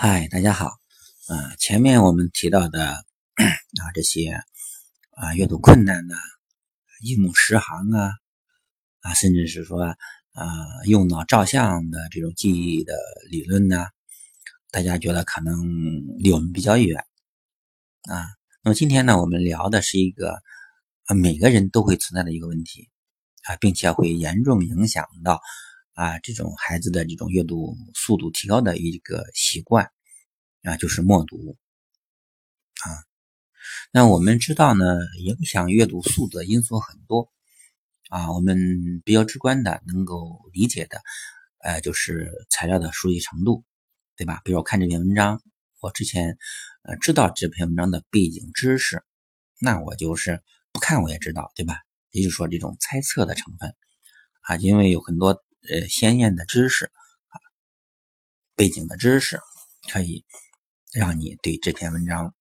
嗨，大家好。啊，前面我们提到的 啊这些啊阅读困难呐，一目十行啊啊，甚至是说啊用脑照相的这种记忆的理论呢，大家觉得可能离我们比较远啊。那么今天呢，我们聊的是一个啊每个人都会存在的一个问题啊，并且会严重影响到。啊，这种孩子的这种阅读速度提高的一个习惯啊，就是默读啊。那我们知道呢，影响阅读速度的因素很多啊。我们比较直观的能够理解的，呃，就是材料的熟悉程度，对吧？比如我看这篇文章，我之前呃知道这篇文章的背景知识，那我就是不看我也知道，对吧？也就是说，这种猜测的成分啊，因为有很多。呃，鲜艳的知识啊，背景的知识，可以让你对这篇文章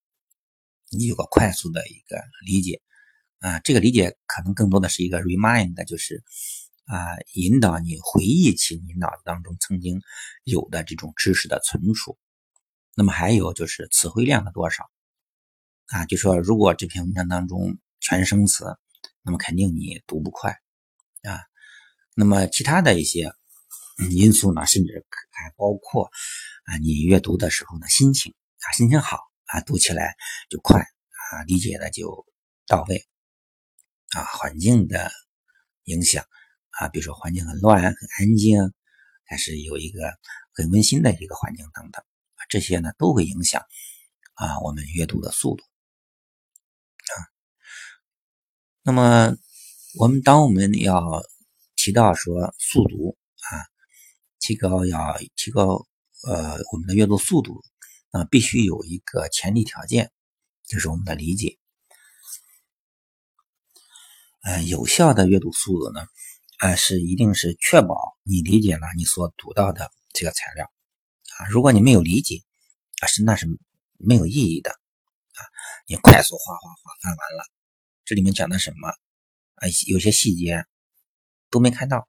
你有个快速的一个理解啊。这个理解可能更多的是一个 remind，就是啊，引导你回忆起你脑子当中曾经有的这种知识的存储。那么还有就是词汇量的多少啊？就说如果这篇文章当中全生词，那么肯定你读不快啊。那么其他的一些因素呢，甚至还包括啊，你阅读的时候的心情啊，心情好啊，读起来就快啊，理解的就到位啊，环境的影响啊，比如说环境很乱、很安静，还是有一个很温馨的一个环境等等啊，这些呢都会影响啊我们阅读的速度啊。那么我们当我们要提到说速读啊，提高要提高呃我们的阅读速度啊，必须有一个前提条件，就是我们的理解。呃，有效的阅读速度呢，啊是一定是确保你理解了你所读到的这个材料啊。如果你没有理解啊，是那是没有意义的啊。你快速哗哗哗翻完了，这里面讲的什么啊？有些细节。都没看到，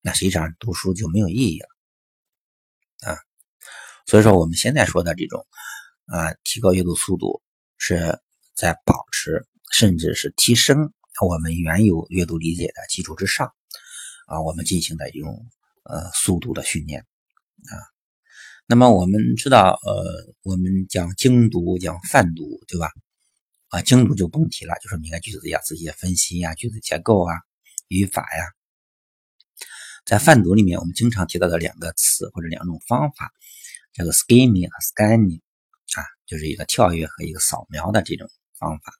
那实际上读书就没有意义了啊。所以说，我们现在说的这种啊，提高阅读速度，是在保持甚至是提升我们原有阅读理解的基础之上啊，我们进行的一种呃速度的训练啊。那么我们知道，呃，我们讲精读，讲泛读，对吧？啊，精读就不用提了，就是每个句子要仔细分析呀，句子结构啊，语法呀。在泛读里面，我们经常提到的两个词或者两种方法，叫做 skimming 和 scanning，啊，就是一个跳跃和一个扫描的这种方法。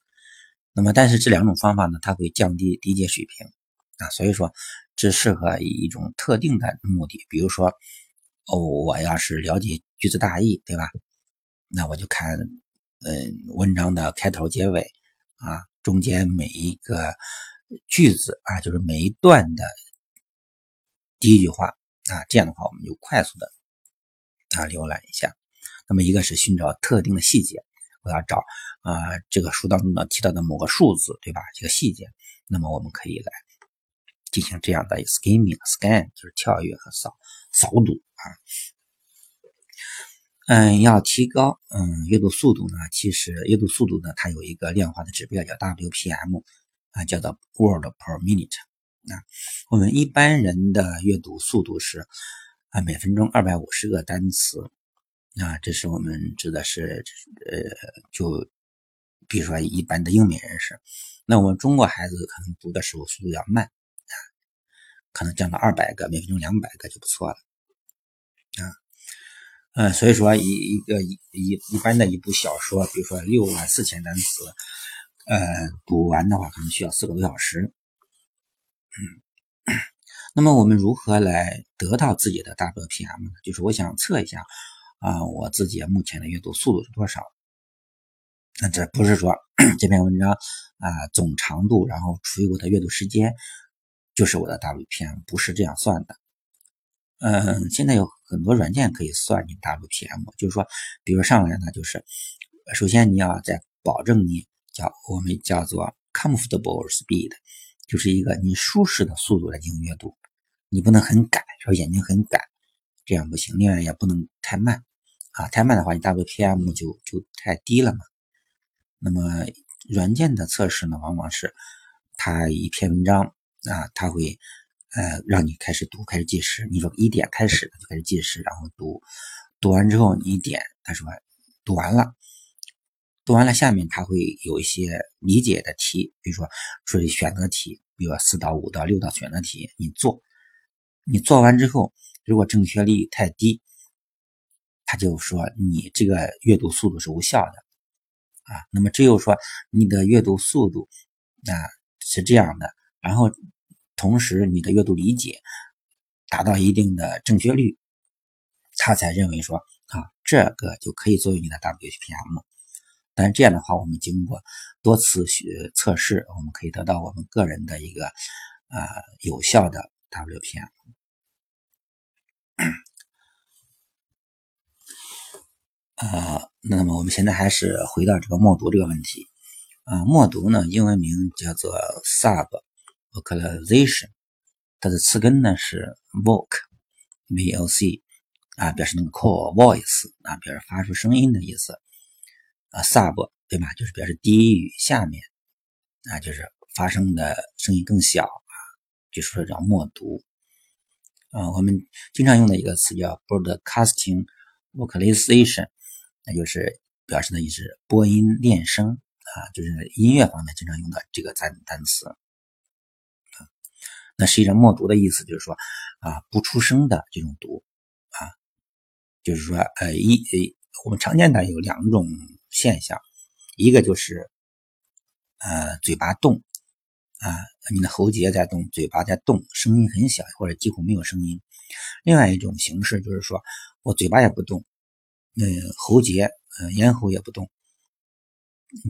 那么，但是这两种方法呢，它会降低理解水平啊，所以说只适合以一种特定的目的。比如说，哦，我要是了解句子大意，对吧？那我就看，嗯，文章的开头、结尾啊，中间每一个句子啊，就是每一段的。第一句话啊，这样的话我们就快速的啊浏览一下。那么一个是寻找特定的细节，我要找啊这个书当中呢提到的某个数字，对吧？这个细节，那么我们可以来进行这样的 skimming scan，就是跳跃和扫扫读啊。嗯，要提高嗯阅读速度呢，其实阅读速度呢，它有一个量化的指标叫 WPM 啊，叫做 word per minute。啊，我们一般人的阅读速度是啊，每分钟二百五十个单词。啊，这是我们指的是呃，就比如说一般的英美人士，那我们中国孩子可能读的时候速度要慢啊，可能降到二百个，每分钟两百个就不错了啊，嗯，所以说一一个一一一般的一部小说，比如说六万四千单词，呃，读完的话可能需要四个多小时。那么我们如何来得到自己的 WPM 呢？就是我想测一下啊，我自己目前的阅读速度是多少？那这不是说 这篇文章啊总长度，然后除以我的阅读时间，就是我的 WPM，不是这样算的。嗯，现在有很多软件可以算你 WPM，就是说，比如上来呢，就是首先你要在保证你叫我们叫做 comfortable speed。就是一个你舒适的速度来进行阅读，你不能很赶，说眼睛很赶，这样不行。另外也不能太慢啊，太慢的话，你 WPM 就就太低了嘛。那么软件的测试呢，往往是它一篇文章啊，它会呃让你开始读，开始计时。你说一点开始就开始计时，然后读，读完之后你一点，他说读完了，读完了，下面他会有一些理解的题，比如说属于选择题，比如说四到五到六道选择题，你做，你做完之后，如果正确率太低。他就说你这个阅读速度是无效的啊，那么只有说你的阅读速度啊是这样的，然后同时你的阅读理解达到一定的正确率，他才认为说啊这个就可以作为你的 WPM。但是这样的话，我们经过多次学测试，我们可以得到我们个人的一个呃有效的 WPM。呃，那么我们现在还是回到这个默读这个问题。啊，默读呢，英文名叫做 sub vocalization，它的词根呢是 voc，v o c，啊，表示那个 call voice，啊，表示发出声音的意思。啊，sub 对吧？就是表示低于下面，啊，就是发声的声音更小啊，就是说叫默读。啊，我们经常用的一个词叫 broadcasting vocalization。那就是表示的意思，播音练声啊，就是音乐方面经常用的这个单单词啊。那实际上默读的意思就是说啊，不出声的这种读啊，就是说呃一呃，我们常见的有两种现象，一个就是呃嘴巴动啊，你的喉结在动，嘴巴在动，声音很小或者几乎没有声音；另外一种形式就是说我嘴巴也不动。嗯，喉结，嗯，咽喉也不动，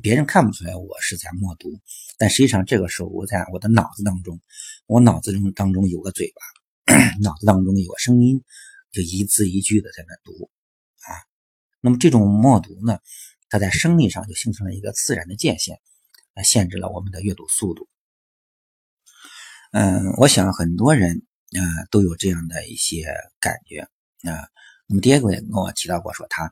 别人看不出来我是在默读，但实际上这个时候我在我的脑子当中，我脑子中当中有个嘴巴，脑子当中有个声音，就一字一句的在那读啊。那么这种默读呢，它在生理上就形成了一个自然的界限，啊，限制了我们的阅读速度。嗯，我想很多人啊都有这样的一些感觉啊。那么，Diego 也跟我提到过，说他，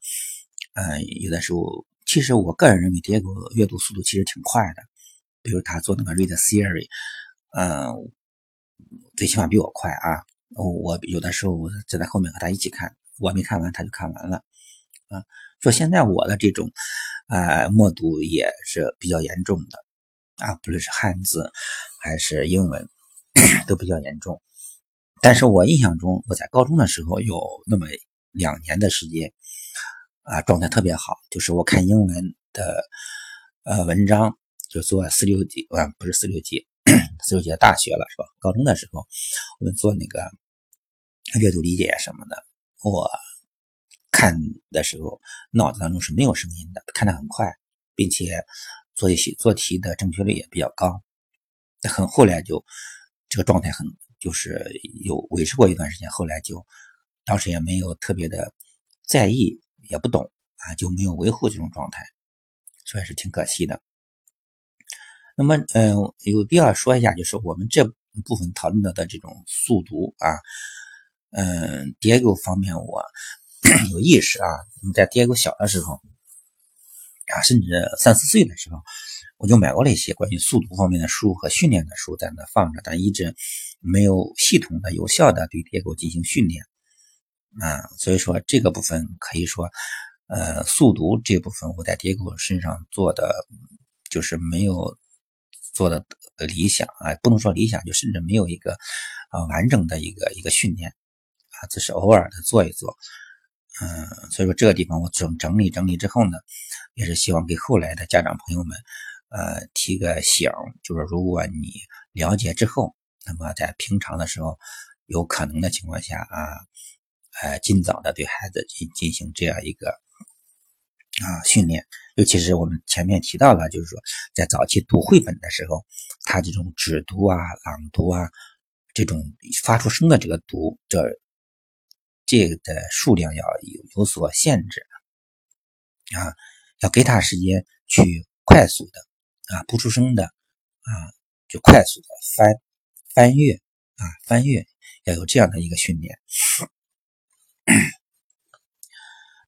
呃，有的时候，其实我个人认为，Diego 阅读速度其实挺快的。比如他做那个 Read Theory，嗯，最起码比我快啊。我有的时候就在后面和他一起看，我没看完他就看完了。啊，说现在我的这种，呃，默读也是比较严重的，啊，不论是汉字还是英文，都比较严重。但是我印象中，我在高中的时候有那么。两年的时间，啊，状态特别好。就是我看英文的呃文章，就做四六级，啊，不是四六级，四六级的大学了是吧？高中的时候，我们做那个阅读理解什么的，我看的时候脑子当中是没有声音的，看得很快，并且做一些做题的正确率也比较高。很后来就这个状态很就是有维持过一段时间，后来就。当时也没有特别的在意，也不懂啊，就没有维护这种状态，所以是挺可惜的。那么，嗯，有必要说一下，就是我们这部分讨论到的这种速读啊，嗯，Diego 方面我 有意识啊，在 Diego 小的时候啊，甚至三四岁的时候，我就买过了一些关于速读方面的书和训练的书在那放着，但一直没有系统的、有效的对叠狗进行训练。啊，所以说这个部分可以说，呃，速读这部分我在蝶狗身上做的就是没有做的理想啊，不能说理想，就甚至没有一个啊完整的一个一个训练啊，只是偶尔的做一做，嗯，所以说这个地方我整整理整理之后呢，也是希望给后来的家长朋友们呃提个醒，就是如果你了解之后，那么在平常的时候有可能的情况下啊。呃，尽早的对孩子进进行这样一个啊训练，尤其是我们前面提到了，就是说在早期读绘本的时候，他这种指读啊、朗读啊，这种发出声的这个读，这这个的数量要有有所限制啊，要给他时间去快速的啊不出声的啊，就快速的翻翻阅啊翻阅，要有这样的一个训练。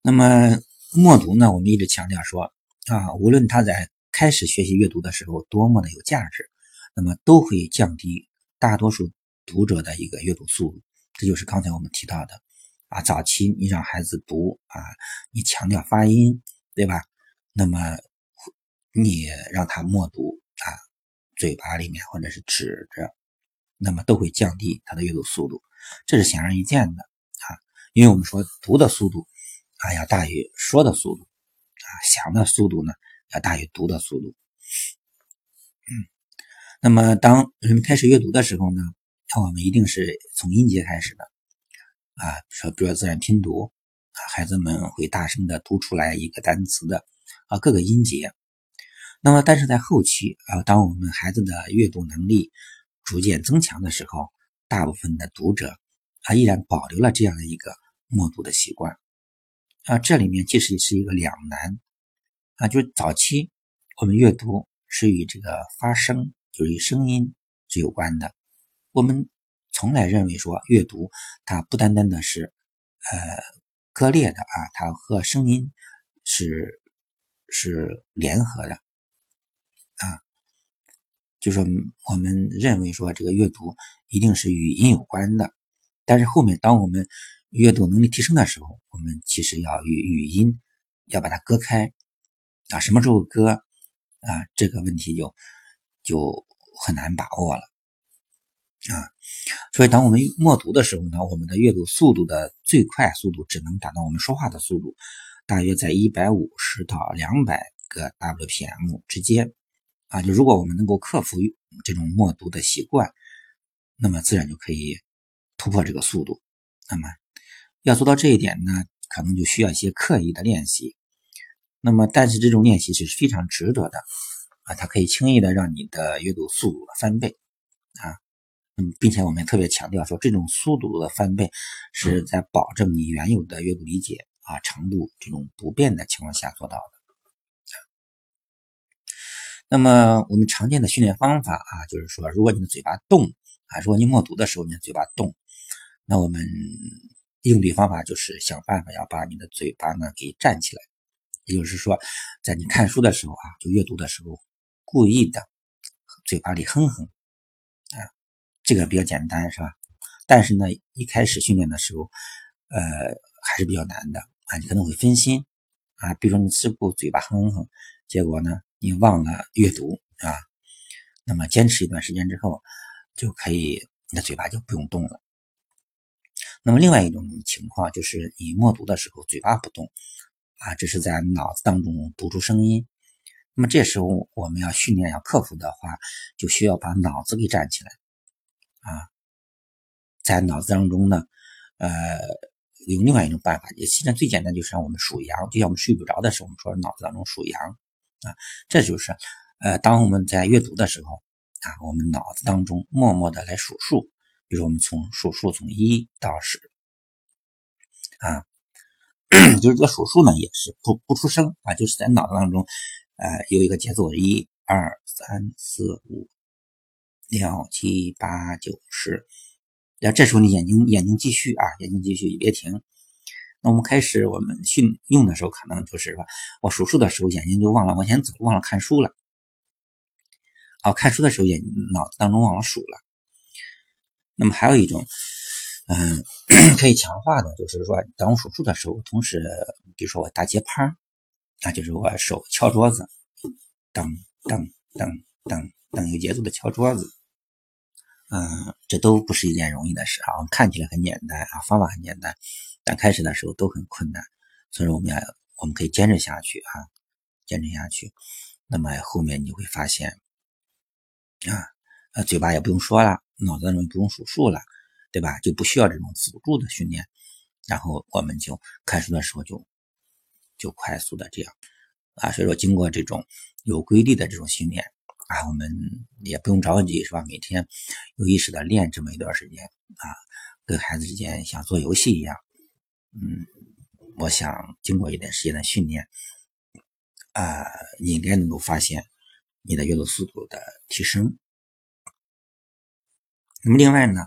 那么默读呢，我们一直强调说啊，无论他在开始学习阅读的时候多么的有价值，那么都会降低大多数读者的一个阅读速度。这就是刚才我们提到的啊，早期你让孩子读啊，你强调发音，对吧？那么你让他默读啊，嘴巴里面或者是指着，那么都会降低他的阅读速度，这是显而易见的啊，因为我们说读的速度啊要大于说的速度啊，想的速度呢。要大于读的速度。嗯，那么当人们开始阅读的时候呢，那我们一定是从音节开始的啊，说比如自然拼读啊，孩子们会大声的读出来一个单词的啊各个音节。那么但是在后期啊，当我们孩子的阅读能力逐渐增强的时候，大部分的读者啊依然保留了这样的一个默读的习惯啊，这里面其实是一个两难。啊，就是早期我们阅读是与这个发声，就是与声音是有关的。我们从来认为说，阅读它不单单的是呃割裂的啊，它和声音是是联合的啊。就是我们认为说，这个阅读一定是与音有关的。但是后面当我们阅读能力提升的时候，我们其实要与语音要把它割开。啊，什么时候割啊？这个问题就就很难把握了啊。所以，当我们默读的时候呢，我们的阅读速度的最快速度只能达到我们说话的速度，大约在一百五十到两百个 WPM 之间啊。就如果我们能够克服这种默读的习惯，那么自然就可以突破这个速度。那么要做到这一点呢，可能就需要一些刻意的练习。那么，但是这种练习是非常值得的啊！它可以轻易的让你的阅读速度翻倍啊！那么，并且我们特别强调说，这种速度的翻倍是在保证你原有的阅读理解啊程度这种不变的情况下做到的。那么，我们常见的训练方法啊，就是说，如果你的嘴巴动啊，如果你默读的时候你的嘴巴动，那我们应对方法就是想办法要把你的嘴巴呢给站起来。也就是说，在你看书的时候啊，就阅读的时候，故意的嘴巴里哼哼啊，这个比较简单，是吧？但是呢，一开始训练的时候，呃，还是比较难的啊，你可能会分心啊。比如说你只顾嘴巴哼哼，结果呢，你忘了阅读啊。那么坚持一段时间之后，就可以，你的嘴巴就不用动了。那么另外一种情况就是你默读的时候嘴巴不动。啊，这是在脑子当中读出声音。那么这时候我们要训练、要克服的话，就需要把脑子给站起来。啊，在脑子当中呢，呃，用另外一种办法，也实际上最简单就是让我们数羊，就像我们睡不着的时候，我们说脑子当中数羊。啊，这就是，呃，当我们在阅读的时候，啊，我们脑子当中默默的来数数，比如我们从数数从一到十，啊。就是这个数数呢，也是不不出声啊，就是在脑子当中，呃，有一个节奏，一、二、三、四、五、六、七、八、九、十。那这时候你眼睛眼睛继续啊，眼睛继续别停。那我们开始我们训用的时候，可能就是说，我数数的时候眼睛就忘了往前走，忘了看书了。哦，看书的时候眼脑子当中忘了数了。那么还有一种。嗯，可以强化的，就是说，当我数数的时候，同时，比如说我打节拍啊，就是我手敲桌子，噔噔噔噔噔，有节奏的敲桌子，嗯，这都不是一件容易的事啊。我们看起来很简单啊，方法很简单，但开始的时候都很困难，所以说我们要，我们可以坚持下去啊，坚持下去，那么后面你会发现，啊，呃，嘴巴也不用说了，脑子当中也不用数数了。对吧？就不需要这种辅助的训练，然后我们就看书的时候就就快速的这样啊。所以说，经过这种有规律的这种训练啊，我们也不用着急，是吧？每天有意识的练这么一段时间啊，跟孩子之间像做游戏一样。嗯，我想经过一段时间的训练啊，你应该能够发现你的阅读速度的提升。那么另外呢？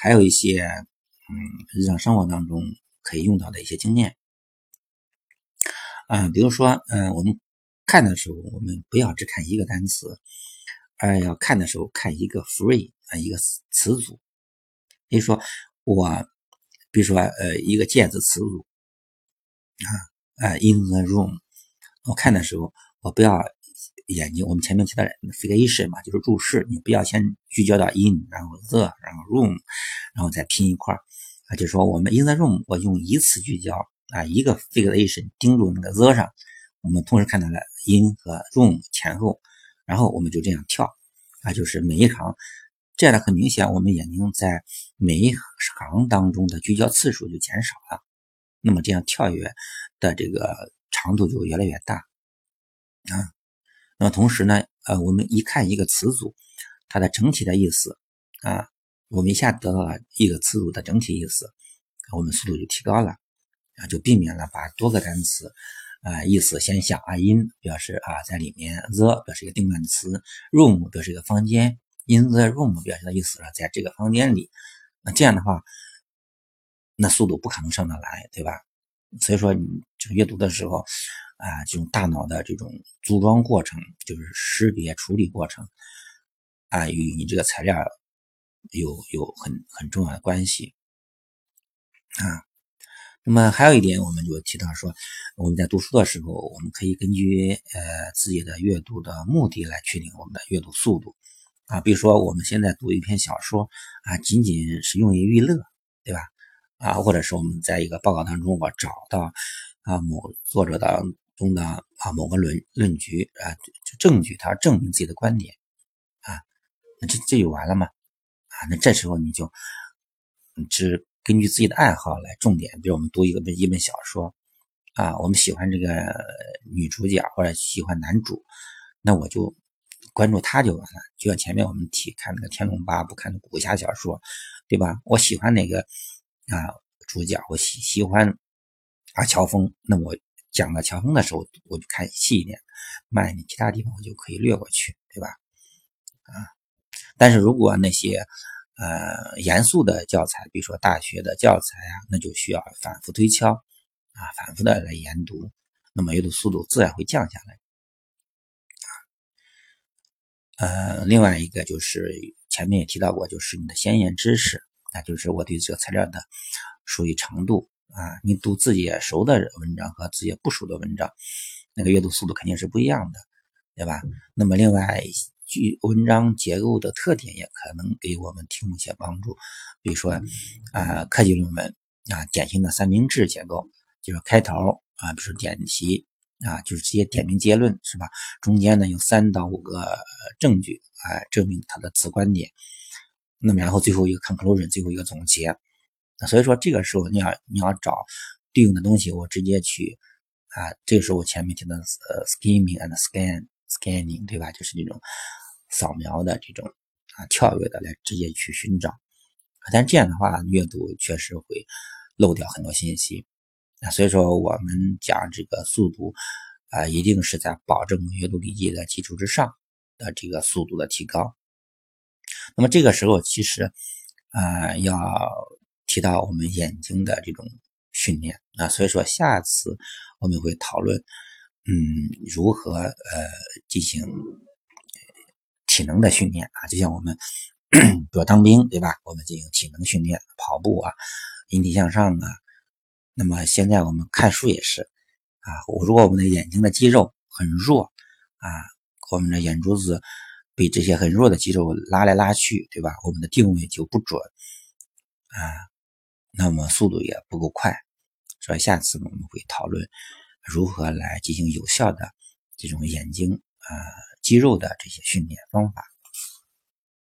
还有一些，嗯，日常生活当中可以用到的一些经验，啊，比如说，嗯，我们看的时候，我们不要只看一个单词，而要看的时候看一个 free 啊，一个词组。比如说，我，比如说，呃，一个介词词组啊，啊，in the room，我看的时候，我不要眼睛，我们前面提到 fixation 嘛，就是注视，你不要先聚焦到 in，然后 the，然后 room，然后再拼一块啊，就说我们 in the room，我用一次聚焦啊，一个 fixation 盯住那个 the 上，我们同时看到了 in 和重前后，然后我们就这样跳啊，就是每一行。这样的很明显，我们眼睛在每一行当中的聚焦次数就减少了，那么这样跳跃的这个长度就越来越大啊。那么同时呢，呃，我们一看一个词组，它的整体的意思啊，我们一下得到了一个词组的整体意思，我们速度就提高了啊，就避免了把多个单词啊意思先想啊，in 表示啊在里面，the 表示一个定冠词，room 表示一个房间。In the room 表示的意思是在这个房间里，那这样的话，那速度不可能上得来，对吧？所以说你就阅读的时候啊，这种大脑的这种组装过程，就是识别处理过程啊，与你这个材料有有很很重要的关系啊。那么还有一点，我们就提到说，我们在读书的时候，我们可以根据呃自己的阅读的目的来确定我们的阅读速度。啊，比如说我们现在读一篇小说啊，仅仅是用于娱乐，对吧？啊，或者是我们在一个报告当中，我找到啊某作者当中的啊某个论论据啊证据，他证明自己的观点啊，那这这就完了吗？啊，那这时候你就只根据自己的爱好来重点，比如我们读一个一本小说啊，我们喜欢这个女主角或者喜欢男主，那我就。关注他就完了，就像前面我们提看那个《天龙八部》，看的武侠小说，对吧？我喜欢哪个啊主角，我喜喜欢啊乔峰，那我讲到乔峰的时候，我就看细一点，慢一点，其他地方我就可以略过去，对吧？啊，但是如果那些呃严肃的教材，比如说大学的教材啊，那就需要反复推敲啊，反复的来研读，那么阅读速度自然会降下来。呃，另外一个就是前面也提到过，就是你的先验知识，那就是我对这个材料的熟悉程度啊。你读自己熟的文章和自己不熟的文章，那个阅读速度肯定是不一样的，对吧？那么另外，句文章结构的特点也可能给我们提供一些帮助，比如说啊，科技论文啊，典型的三明治结构，就是开头啊，比如说点题。啊，就是直接点名结论是吧？中间呢有三到五个证据啊，证明他的此观点。那么然后最后一个 conclusion，最后一个总结。那所以说这个时候你要你要找对应的东西，我直接去啊，这个时候我前面提到呃 skimming and scan scanning 对吧？就是这种扫描的这种啊跳跃的来直接去寻找。但这样的话阅读确实会漏掉很多信息。那所以说，我们讲这个速度啊，一定是在保证阅读理解的基础之上的这个速度的提高。那么这个时候，其实啊，要提到我们眼睛的这种训练啊。所以说，下次我们会讨论，嗯，如何呃进行体能的训练啊。就像我们 比如当兵对吧？我们进行体能训练，跑步啊，引体向上啊。那么现在我们看书也是啊，我如果我们的眼睛的肌肉很弱啊，我们的眼珠子被这些很弱的肌肉拉来拉去，对吧？我们的定位就不准啊，那么速度也不够快。所以下次我们会讨论如何来进行有效的这种眼睛啊肌肉的这些训练方法。